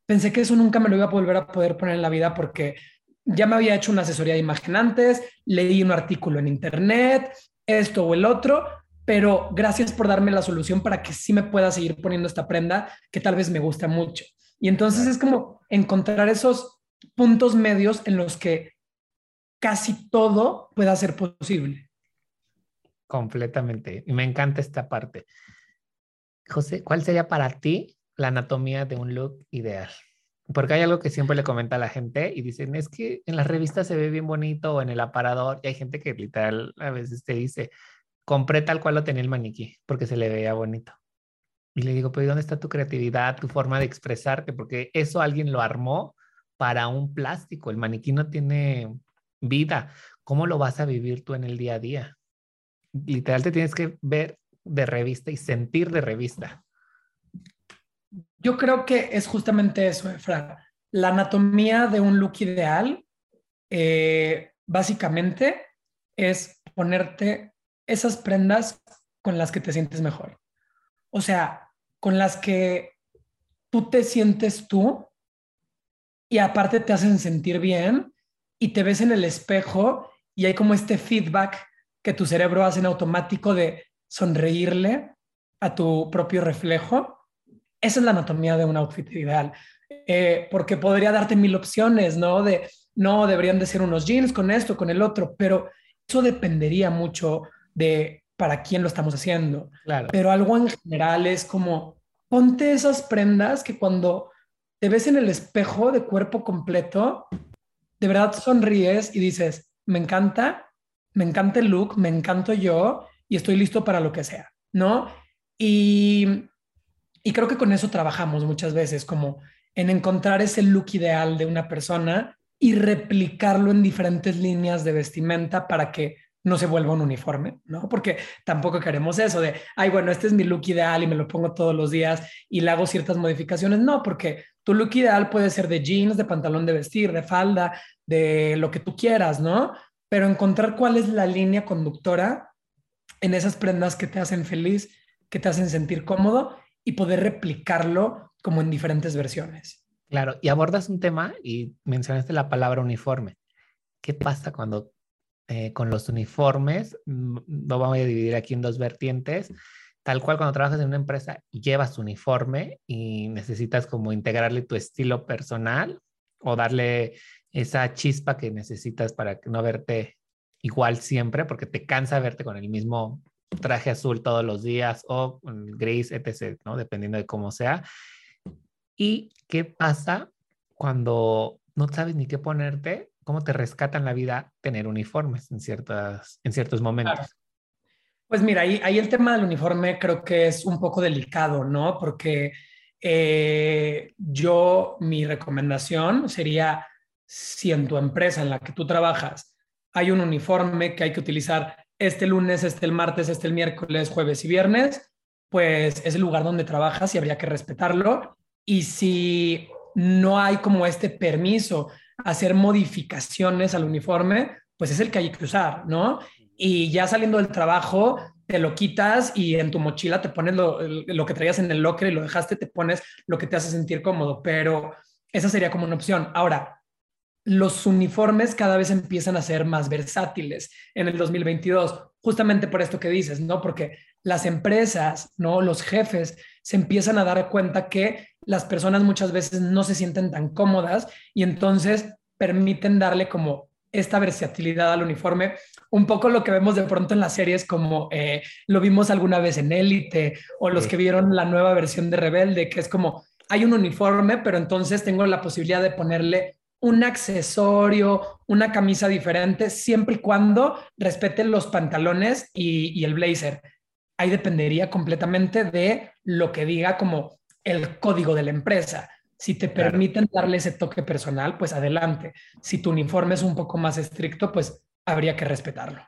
pensé que eso nunca me lo iba a volver a poder poner en la vida porque ya me había hecho una asesoría de imagen antes, leí un artículo en internet, esto o el otro, pero gracias por darme la solución para que sí me pueda seguir poniendo esta prenda que tal vez me gusta mucho. Y entonces es como encontrar esos puntos medios en los que casi todo pueda ser posible. Completamente. Y me encanta esta parte. José, ¿cuál sería para ti la anatomía de un look ideal? Porque hay algo que siempre le comenta a la gente y dicen, es que en las revistas se ve bien bonito o en el aparador. Y hay gente que literal a veces te dice, compré tal cual lo tenía el maniquí porque se le veía bonito. Y le digo, pero ¿dónde está tu creatividad, tu forma de expresarte? Porque eso alguien lo armó para un plástico. El maniquí no tiene vida. ¿Cómo lo vas a vivir tú en el día a día? literal te tienes que ver de revista y sentir de revista. Yo creo que es justamente eso, Efra. La anatomía de un look ideal, eh, básicamente, es ponerte esas prendas con las que te sientes mejor. O sea, con las que tú te sientes tú y aparte te hacen sentir bien y te ves en el espejo y hay como este feedback que tu cerebro hace en automático de sonreírle a tu propio reflejo. Esa es la anatomía de un outfit ideal, eh, porque podría darte mil opciones, ¿no? De, no, deberían de ser unos jeans con esto, con el otro, pero eso dependería mucho de para quién lo estamos haciendo. Claro. Pero algo en general es como, ponte esas prendas que cuando te ves en el espejo de cuerpo completo, de verdad sonríes y dices, me encanta, me encanta el look, me encanto yo y estoy listo para lo que sea, ¿no? Y, y creo que con eso trabajamos muchas veces, como en encontrar ese look ideal de una persona y replicarlo en diferentes líneas de vestimenta para que no se vuelva un uniforme, ¿no? Porque tampoco queremos eso de, ay, bueno, este es mi look ideal y me lo pongo todos los días y le hago ciertas modificaciones. No, porque tu look ideal puede ser de jeans, de pantalón de vestir, de falda, de lo que tú quieras, ¿no? Pero encontrar cuál es la línea conductora en esas prendas que te hacen feliz, que te hacen sentir cómodo y poder replicarlo como en diferentes versiones. Claro, y abordas un tema y mencionaste la palabra uniforme. ¿Qué pasa cuando eh, con los uniformes? Mm, lo vamos a dividir aquí en dos vertientes tal cual cuando trabajas en una empresa y llevas uniforme y necesitas como integrarle tu estilo personal o darle esa chispa que necesitas para no verte igual siempre, porque te cansa verte con el mismo traje azul todos los días o gris, etc., ¿no? Dependiendo de cómo sea. ¿Y qué pasa cuando no sabes ni qué ponerte? ¿Cómo te rescatan la vida tener uniformes en, ciertas, en ciertos momentos? Pues mira, ahí, ahí el tema del uniforme creo que es un poco delicado, ¿no? Porque eh, yo, mi recomendación sería, si en tu empresa en la que tú trabajas hay un uniforme que hay que utilizar este lunes, este el martes, este el miércoles, jueves y viernes, pues es el lugar donde trabajas y habría que respetarlo. Y si no hay como este permiso hacer modificaciones al uniforme, pues es el que hay que usar, ¿no? y ya saliendo del trabajo te lo quitas y en tu mochila te pones lo, que traías en el locker y lo dejaste, te pones lo que te hace sentir cómodo, pero esa sería como una opción. Ahora, los uniformes cada vez empiezan a ser más versátiles en el 2022, justamente por esto que dices, ¿no? Porque las empresas, ¿no? Los jefes se empiezan a dar cuenta que las personas muchas veces no se sienten tan cómodas y entonces permiten darle como esta versatilidad al uniforme, un poco lo que vemos de pronto en las series como eh, lo vimos alguna vez en Élite o los que vieron la nueva versión de Rebelde, que es como hay un uniforme, pero entonces tengo la posibilidad de ponerle un accesorio, una camisa diferente, siempre y cuando respeten los pantalones y, y el blazer. Ahí dependería completamente de lo que diga como el código de la empresa. Si te permiten darle ese toque personal, pues adelante. Si tu uniforme es un poco más estricto, pues habría que respetarlo.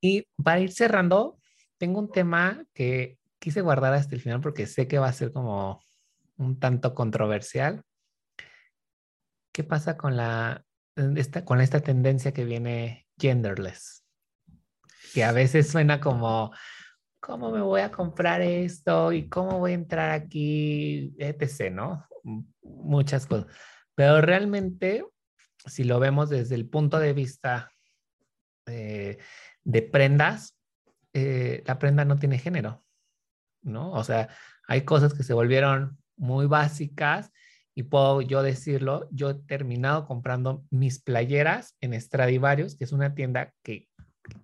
Y para ir cerrando, tengo un tema que quise guardar hasta el final porque sé que va a ser como un tanto controversial. ¿Qué pasa con la esta, con esta tendencia que viene genderless? Que a veces suena como ¿cómo me voy a comprar esto? ¿Y cómo voy a entrar aquí? Etc., ¿no? Muchas cosas. Pero realmente, si lo vemos desde el punto de vista eh, de prendas, eh, la prenda no tiene género, ¿no? O sea, hay cosas que se volvieron muy básicas y puedo yo decirlo, yo he terminado comprando mis playeras en Stradivarius, que es una tienda que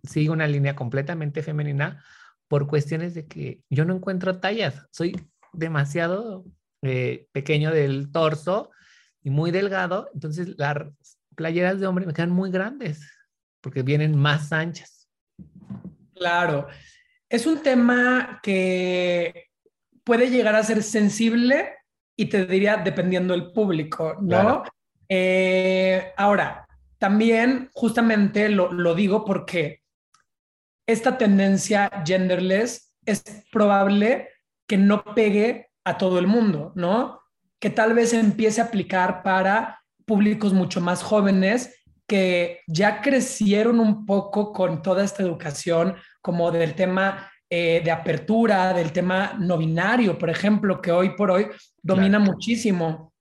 sigue una línea completamente femenina, por cuestiones de que yo no encuentro tallas. Soy demasiado eh, pequeño del torso y muy delgado, entonces las playeras de hombre me quedan muy grandes porque vienen más anchas. Claro, es un tema que puede llegar a ser sensible y te diría dependiendo del público, ¿no? Eh, ahora, también justamente lo, lo digo porque esta tendencia genderless es probable que no pegue a todo el mundo, ¿no? Que tal vez empiece a aplicar para públicos mucho más jóvenes que ya crecieron un poco con toda esta educación, como del tema eh, de apertura, del tema no binario, por ejemplo, que hoy por hoy domina muchísimo.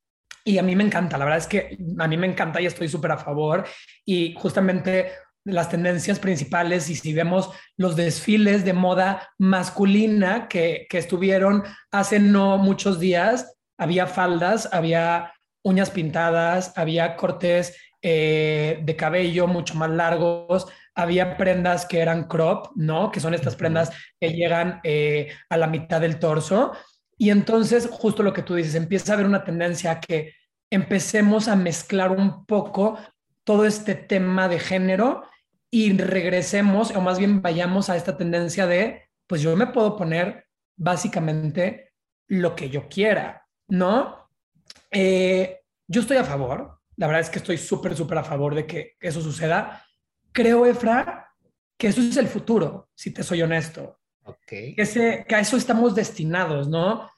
Y a mí me encanta, la verdad es que a mí me encanta y estoy súper a favor. Y justamente las tendencias principales y si vemos los desfiles de moda masculina que, que estuvieron hace no muchos días, había faldas, había uñas pintadas, había cortes eh, de cabello mucho más largos, había prendas que eran crop, ¿no? Que son estas prendas que llegan eh, a la mitad del torso. Y entonces, justo lo que tú dices, empieza a haber una tendencia a que empecemos a mezclar un poco todo este tema de género y regresemos, o más bien vayamos a esta tendencia de, pues yo me puedo poner básicamente lo que yo quiera, ¿no? Eh, yo estoy a favor, la verdad es que estoy súper, súper a favor de que eso suceda. Creo, Efra, que eso es el futuro, si te soy honesto. Okay. Que, a eso estamos destinados, ¿no?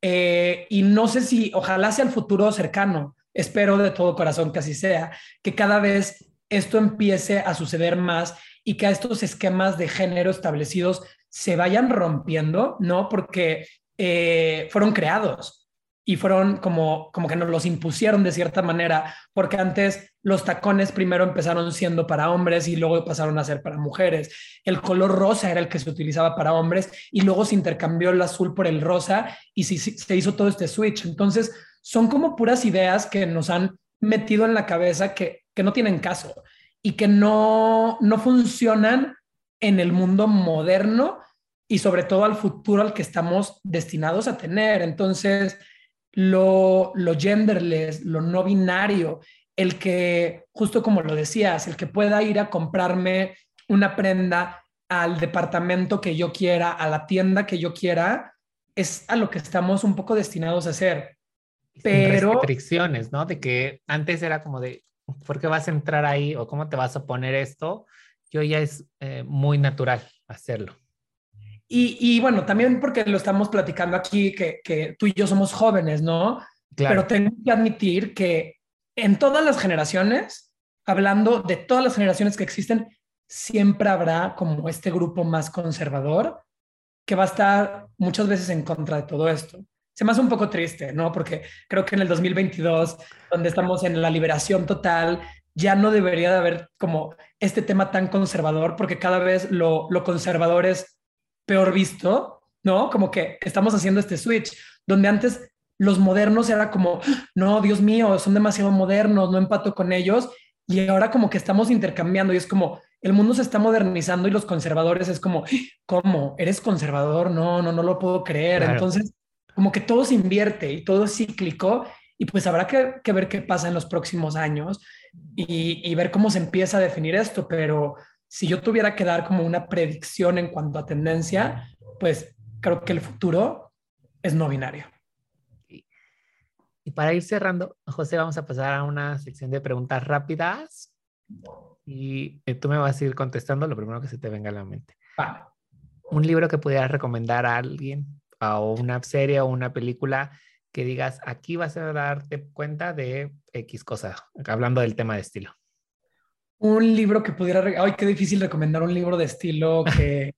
Eh, y no sé si, ojalá sea el futuro cercano, espero de todo corazón que así sea, que cada vez esto empiece a suceder más y que a estos esquemas de género establecidos se vayan rompiendo, ¿no? Porque eh, fueron creados y fueron como, como que nos los impusieron de cierta manera, porque antes los tacones primero empezaron siendo para hombres y luego pasaron a ser para mujeres. El color rosa era el que se utilizaba para hombres y luego se intercambió el azul por el rosa y se, se hizo todo este switch. Entonces, son como puras ideas que nos han metido en la cabeza que, que no tienen caso y que no, no funcionan en el mundo moderno y sobre todo al futuro al que estamos destinados a tener. Entonces, lo, lo genderless, lo no binario, el que, justo como lo decías, el que pueda ir a comprarme una prenda al departamento que yo quiera, a la tienda que yo quiera, es a lo que estamos un poco destinados a hacer. Pero... restricciones, ¿no? De que antes era como de, ¿por qué vas a entrar ahí o cómo te vas a poner esto? Yo ya es eh, muy natural hacerlo. Y, bueno, también porque lo estamos platicando aquí, que, tú y yo somos jóvenes, ¿no? Pero tengo que admitir que en todas las generaciones, hablando de todas las generaciones que existen, siempre habrá como este grupo más conservador que va a estar muchas veces en contra de todo esto. Se me hace un poco triste, ¿no? Porque creo que en el 2022, donde estamos en la liberación total, ya no debería de haber como este tema tan conservador, porque cada vez lo, lo conservador es peor visto, ¿no? Como que estamos haciendo este switch, donde antes los modernos era como, no, Dios mío, son demasiado modernos, no empato con ellos, y ahora como que estamos intercambiando y es como, el mundo se está modernizando y los conservadores es como, ¿cómo? ¿Eres conservador? No, no, no lo puedo creer. Entonces, como que todo se invierte y todo es cíclico y pues habrá que, ver qué pasa en los próximos años y, y, ver cómo se empieza a definir esto, pero si yo tuviera que dar como una predicción en cuanto a tendencia, pues creo que el futuro es no binario. Y para ir cerrando, José, vamos a pasar a una sección de preguntas rápidas y eh, tú me vas a ir contestando lo primero que se te venga a la mente. Un libro que pudieras recomendar a alguien o una serie o una película que digas, aquí vas a darte cuenta de X cosa, hablando del tema de estilo un libro que pudiera... Ay, qué difícil recomendar un libro de estilo que,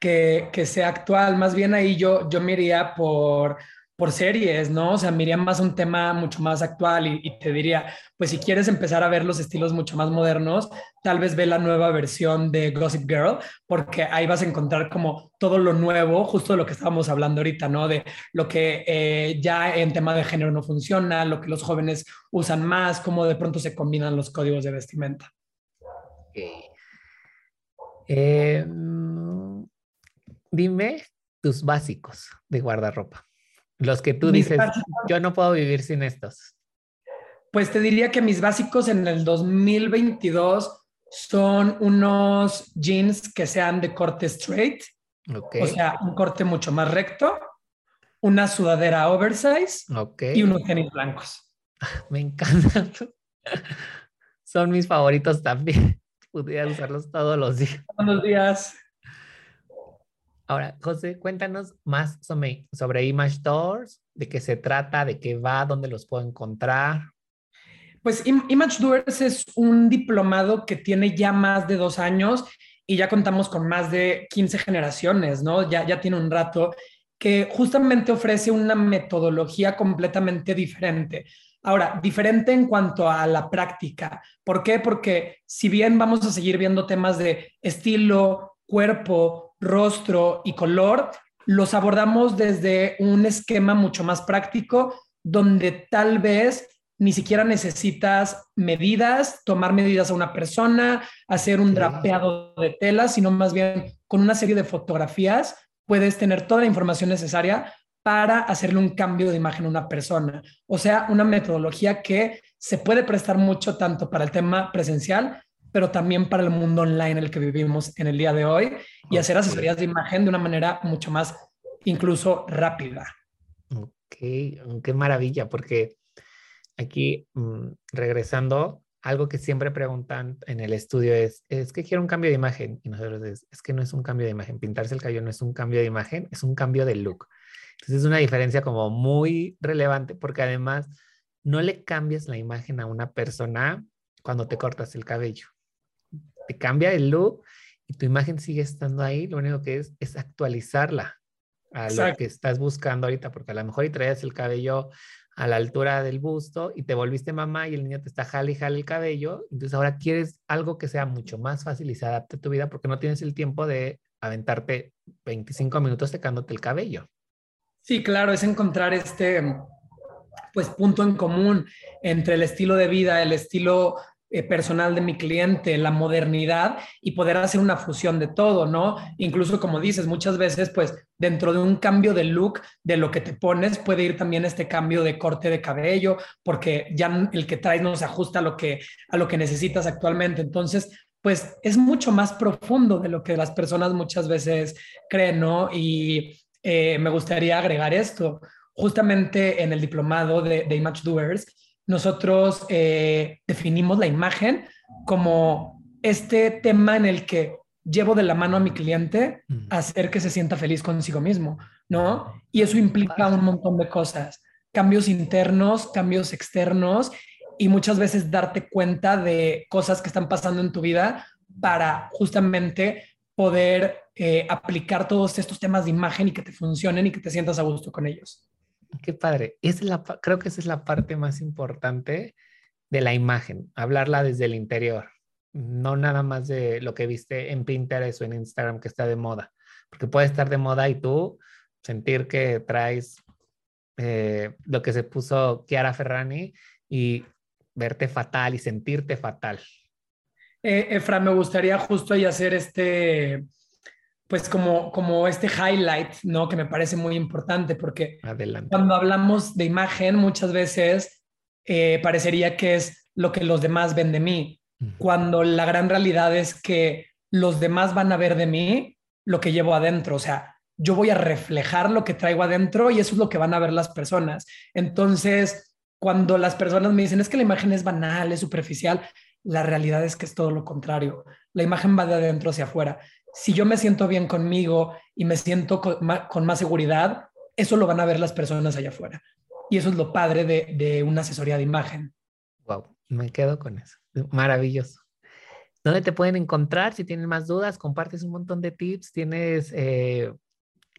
que, que, sea actual. Más bien ahí yo, yo me iría por, por series, ¿no? O sea, me iría más un tema mucho más actual y, y, te diría, pues si quieres empezar a ver los estilos mucho más modernos, tal vez ve la nueva versión de Gossip Girl, porque ahí vas a encontrar como todo lo nuevo, justo de lo que estábamos hablando ahorita, ¿no? De lo que eh, ya en tema de género no funciona, lo que los jóvenes usan más, cómo de pronto se combinan los códigos de vestimenta. Eh, dime tus básicos de guardarropa. Los que tú dices, yo no puedo vivir sin estos. Pues te diría que mis básicos en el 2022 son unos jeans que sean de corte straight, o sea, un corte mucho más recto, una sudadera oversize y unos tenis blancos. Me encantan. Son mis favoritos también pudiera usarlos todos los días. Todos los días. Ahora, José, cuéntanos más sobre, sobre Image Doors, de qué se trata, de qué va, dónde los puedo encontrar. Pues Image Doors es un diplomado que tiene ya más de dos años y ya contamos con más de 15 generaciones, ¿no? Ya, ya tiene un rato que justamente ofrece una metodología completamente diferente. Ahora, diferente en cuanto a la práctica. ¿Por qué? Porque si bien vamos a seguir viendo temas de estilo, cuerpo, rostro y color, los abordamos desde un esquema mucho más práctico, donde tal vez ni siquiera necesitas medidas, tomar medidas a una persona, hacer un drapeado de tela, sino más bien con una serie de fotografías puedes tener toda la información necesaria para hacerle un cambio de imagen a una persona. O sea, una metodología que se puede prestar mucho tanto para el tema presencial, pero también para el mundo online en el que vivimos en el día de hoy y hacer asesorías de imagen de una manera mucho más incluso rápida. Ok, qué maravilla, porque aquí mm, regresando, algo que siempre preguntan en el estudio es, es que quiero un cambio de imagen. Y nosotros es, es que no es un cambio de imagen. Pintarse el cabello no es un cambio de imagen, es un cambio de look. Entonces es una diferencia como muy relevante porque además no le cambias la imagen a una persona cuando te cortas el cabello. Te cambia el look y tu imagen sigue estando ahí. Lo único que es es actualizarla a lo que estás buscando ahorita, porque a lo mejor y traías el cabello a la altura del busto y te volviste mamá y el niño te está jale y jale el cabello, entonces ahora quieres algo que sea mucho más fácil y se adapte a tu vida porque no tienes el tiempo de aventarte 25 minutos secándote el cabello. Sí, claro, es encontrar este pues punto en común entre el estilo de vida, el estilo eh, personal de mi cliente, la modernidad y poder hacer una fusión de todo, ¿no? Incluso como dices, muchas veces, pues dentro de un cambio de look, de lo que te pones, puede ir también este cambio de corte de cabello, porque ya el que traes no se ajusta a lo que, a lo que necesitas actualmente. Entonces, pues es mucho más profundo de lo que las personas muchas veces creen, ¿no? Y eh, me gustaría agregar esto. Justamente en el diplomado de, de Image Doers, nosotros eh, definimos la imagen como este tema en el que llevo de la mano a mi cliente a hacer que se sienta feliz consigo mismo, ¿no? Y eso implica un montón de cosas, cambios internos, cambios externos y muchas veces darte cuenta de cosas que están pasando en tu vida para justamente poder eh, aplicar todos estos temas de imagen y que te funcionen y que te sientas a gusto con ellos. Qué padre. Es la, creo que esa es la parte más importante de la imagen, hablarla desde el interior, no nada más de lo que viste en Pinterest o en Instagram que está de moda, porque puede estar de moda y tú sentir que traes eh, lo que se puso Chiara Ferrani y verte fatal y sentirte fatal. Eh, Efra, me gustaría justo ahí hacer este, pues como, como este highlight, ¿no? Que me parece muy importante porque cuando hablamos de imagen muchas veces eh, parecería que es lo que los demás ven de mí, cuando la gran realidad es que los demás van a ver de mí lo que llevo adentro, o sea, yo voy a reflejar lo que traigo adentro y eso es lo que van a ver las personas. Entonces, cuando las personas me dicen es que la imagen es banal, es superficial, la realidad es que es todo lo contrario. La imagen va de adentro hacia afuera si yo me siento bien conmigo y me siento con más, seguridad, eso lo van a ver las personas allá afuera. Y eso es lo padre de, una asesoría de imagen. Wow, me quedo con eso. Maravilloso. ¿Dónde te pueden encontrar? Si tienen más dudas, compartes un montón de tips, tienes eh,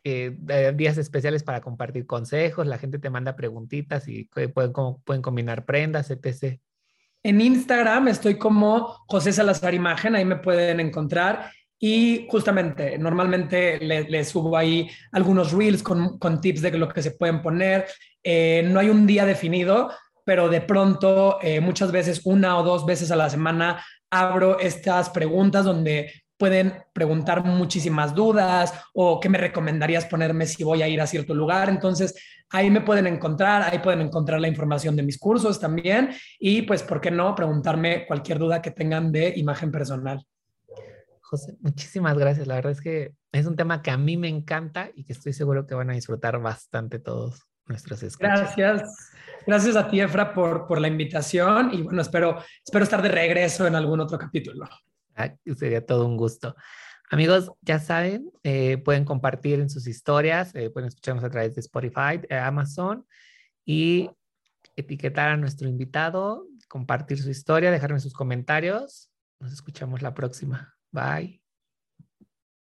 eh, días especiales para compartir consejos, la gente te manda preguntitas y pueden, pueden combinar prendas, etc. En Instagram estoy como José Salazar Imagen, ahí me pueden encontrar. Y justamente, normalmente le, subo ahí algunos reels con, tips de lo que se pueden poner. Eh, no hay un día definido, pero de pronto, eh, muchas veces, una o dos veces a la semana, abro estas preguntas donde pueden preguntar muchísimas dudas o qué me recomendarías ponerme si voy a ir a cierto lugar. Entonces, ahí me pueden encontrar, ahí pueden encontrar la información de mis cursos también y pues, ¿por qué no? Preguntarme cualquier duda que tengan de imagen personal. José, muchísimas gracias. La verdad es que es un tema que a mí me encanta y que estoy seguro que van a disfrutar bastante todos nuestros escuchas. Gracias. Gracias a ti, Efra, por, por la invitación y bueno, espero, espero estar de regreso en algún otro capítulo. Sería todo un gusto. Amigos, ya saben, eh, pueden compartir en sus historias, eh, pueden escucharnos a través de Spotify, Amazon y etiquetar a nuestro invitado, compartir su historia, dejarme sus comentarios. Nos escuchamos la próxima. Bye.